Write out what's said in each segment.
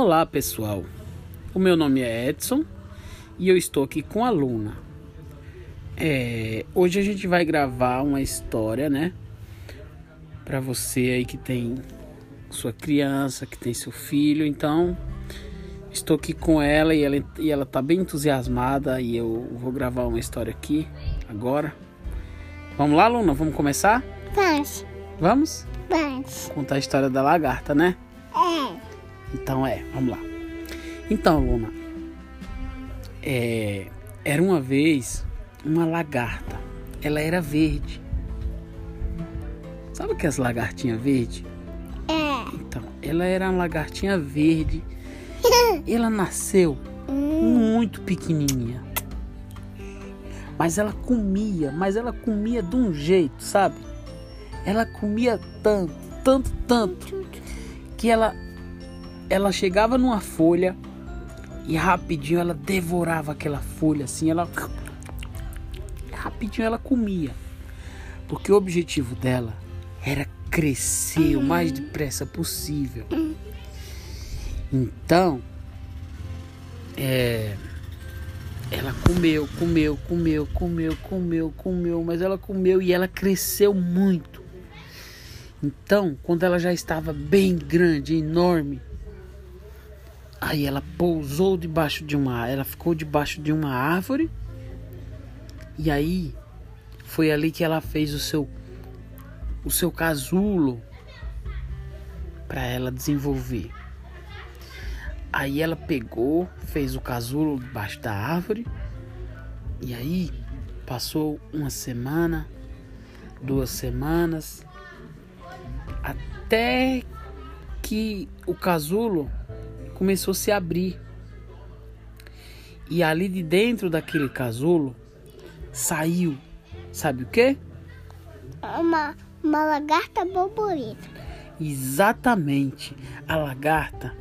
Olá pessoal, o meu nome é Edson e eu estou aqui com a Luna. É, hoje a gente vai gravar uma história, né? Para você aí que tem sua criança, que tem seu filho. Então, estou aqui com ela e ela, e ela tá bem entusiasmada e eu vou gravar uma história aqui agora. Vamos lá, Luna? Vamos começar? Vamos. Vamos? Vamos. Contar a história da lagarta, né? É. Então é, vamos lá. Então, Luna, é, era uma vez uma lagarta. Ela era verde. Sabe que as lagartinhas verde? É. Então, ela era uma lagartinha verde. Ela nasceu muito pequenininha. Mas ela comia, mas ela comia de um jeito, sabe? Ela comia tanto, tanto, tanto que ela ela chegava numa folha e rapidinho ela devorava aquela folha assim, ela rapidinho ela comia. Porque o objetivo dela era crescer o mais depressa possível. Então, é, ela comeu, comeu, comeu, comeu, comeu, comeu, mas ela comeu e ela cresceu muito. Então, quando ela já estava bem grande, enorme, aí ela pousou debaixo de uma, ela ficou debaixo de uma árvore. E aí foi ali que ela fez o seu o seu casulo para ela desenvolver. Aí ela pegou, fez o casulo debaixo da árvore. E aí passou uma semana, duas semanas, até que o casulo começou a se abrir. E ali de dentro daquele casulo saiu, sabe o que? Uma, uma lagarta borboleta. Exatamente. A lagarta,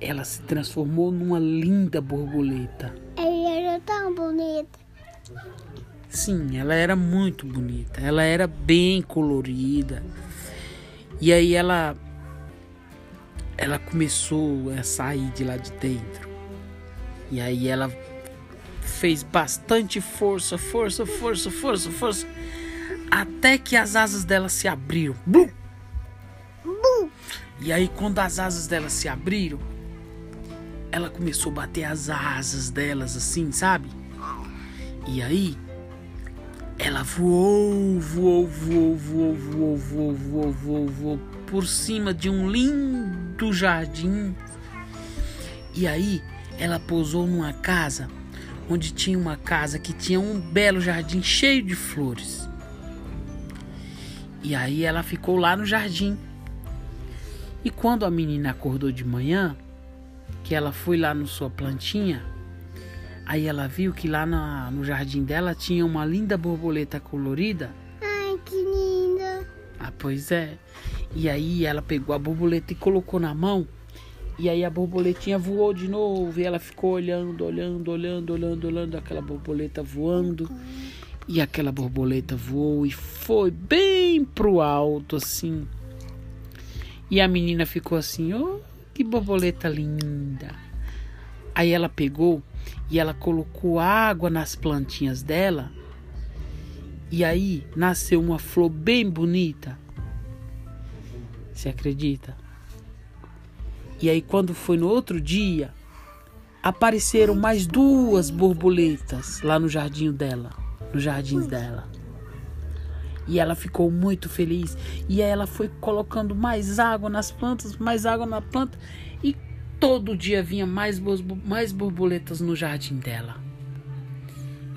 ela se transformou numa linda borboleta. Ela era tão bonita. Sim, ela era muito bonita. Ela era bem colorida. E aí ela ela começou a sair de lá de dentro. E aí ela fez bastante força, força, força, força, força, até que as asas dela se abriram. Bum! Bum. E aí quando as asas dela se abriram, ela começou a bater as asas delas assim, sabe? E aí ela voou, voou, voou, voou, voou, voou, voou, voou, voou por cima de um lindo jardim. E aí ela pousou numa casa onde tinha uma casa que tinha um belo jardim cheio de flores. E aí ela ficou lá no jardim. E quando a menina acordou de manhã, que ela foi lá na sua plantinha, aí ela viu que lá na, no jardim dela tinha uma linda borboleta colorida. Pois é. E aí ela pegou a borboleta e colocou na mão. E aí a borboletinha voou de novo. E ela ficou olhando, olhando, olhando, olhando, olhando aquela borboleta voando. E aquela borboleta voou e foi bem pro alto assim. E a menina ficou assim: "Oh, que borboleta linda". Aí ela pegou e ela colocou água nas plantinhas dela. E aí nasceu uma flor bem bonita. Você acredita? E aí quando foi no outro dia, apareceram mais duas borboletas lá no jardim dela, no jardim dela. E ela ficou muito feliz. E aí ela foi colocando mais água nas plantas, mais água na planta. E todo dia vinha mais, mais borboletas no jardim dela.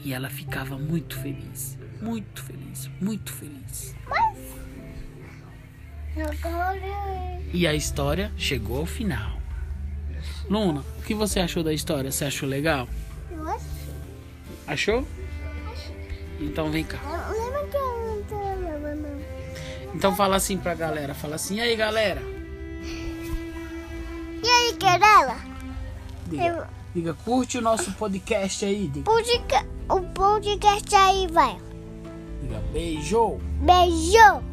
E ela ficava muito feliz. Muito feliz, muito feliz. Agora. E a história chegou ao final. Luna, o que você achou da história? Você achou legal? Nossa. Achou? Então vem cá. Eu? Então fala assim pra galera. Fala assim, e aí galera? E aí, querela? Diga, diga, curte o nosso podcast aí. Diga, Podcast, o podcast aí vai. diga beijo. Beijo.